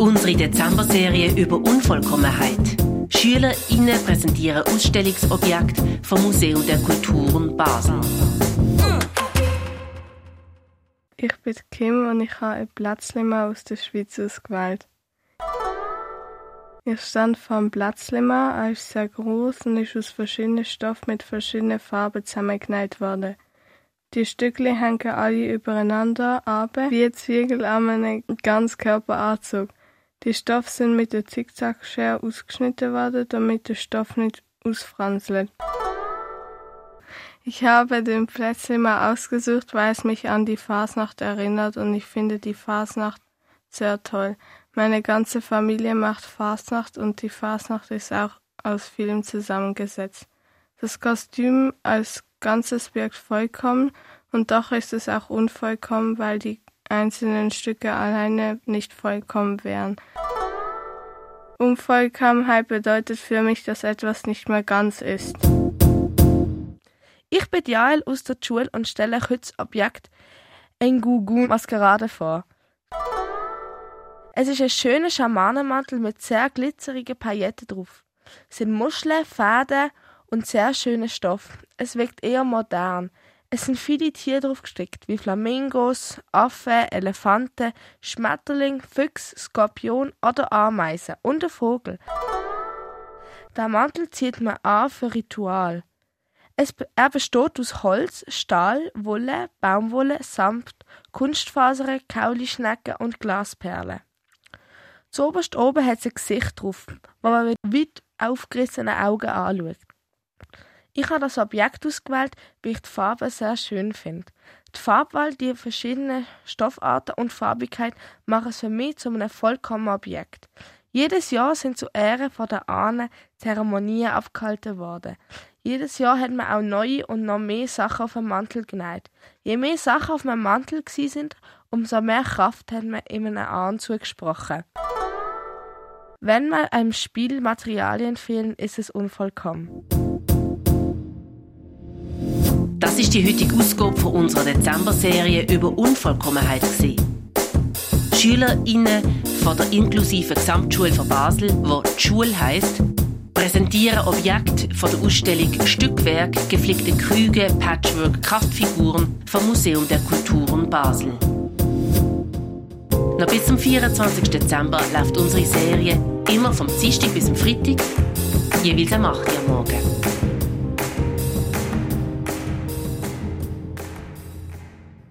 Unsere Dezember-Serie über Unvollkommenheit. SchülerInnen präsentieren Ausstellungsobjekte vom Museum der Kulturen Basel. Ich bin Kim und ich habe ein Plätzchen aus der Schweiz ausgewählt. Ich stand vor dem Plätzchen, er ist sehr groß und ist aus verschiedenen Stoffen mit verschiedenen Farben zusammengenäht worden. Die Stückli hängen alle übereinander ab, wie Zwiebel an einem Ganzkörperanzug. Die Stoffe sind mit der Zickzackschere ausgeschnitten worden, damit der Stoff nicht ausfranselt. Ich habe den Plätzchen mal ausgesucht, weil es mich an die Fasnacht erinnert und ich finde die Fasnacht sehr toll. Meine ganze Familie macht Fasnacht und die Fasnacht ist auch aus Film zusammengesetzt. Das Kostüm als Ganzes wirkt vollkommen und doch ist es auch unvollkommen, weil die einzelnen Stücke alleine nicht vollkommen wären. Unvollkommenheit bedeutet für mich, dass etwas nicht mehr ganz ist. Ich bin Jael aus der Schule und stelle euch heute das Objekt Engugu Maskerade vor. Es ist ein schöner Schamanenmantel mit sehr glitzerigen Pailletten drauf. Es sind Muscheln, Fäden und sehr schöner Stoff. Es wirkt eher modern. Es sind viele Tiere drauf gestickt, wie Flamingos, Affen, Elefanten, Schmetterling, Füchse, Skorpion oder Ameisen und ein Vogel. Der Mantel zieht man an für Ritual. Es, er besteht aus Holz, Stahl, Wolle, Baumwolle, Samt, Kunstfasern, Kaulischnecken und Glasperlen. Zuoberst oben hat es ein Gesicht drauf, wo man mit weit aufgerissenen Augen anschaut. Ich habe das Objekt ausgewählt, weil ich die Farbe sehr schön finde. Die Farbwahl, die verschiedenen Stoffarten und Farbigkeit machen es für mich zu einem vollkommenen Objekt. Jedes Jahr sind zu Ehren von der Ahnen Zeremonien abgehalten worden. Jedes Jahr hat man auch neue und noch mehr Sachen auf den Mantel genäht. Je mehr Sachen auf meinem Mantel sind, umso mehr Kraft hat man in einem Ahn zugesprochen. Wenn mal einem Spiel Materialien fehlen, ist es unvollkommen. Das ist die heutige Ausgabe von unserer Dezember-Serie über Unvollkommenheit. SchülerInnen von der inklusiven Gesamtschule von Basel, wo die Schule heisst, präsentieren Objekte von der Ausstellung Stückwerk, geflickte Krüge, Patchwork, Kraftfiguren vom Museum der Kulturen Basel. Noch bis zum 24. Dezember läuft unsere Serie immer vom Dienstag bis zum Freitag, jeweils am 8 Uhr morgen.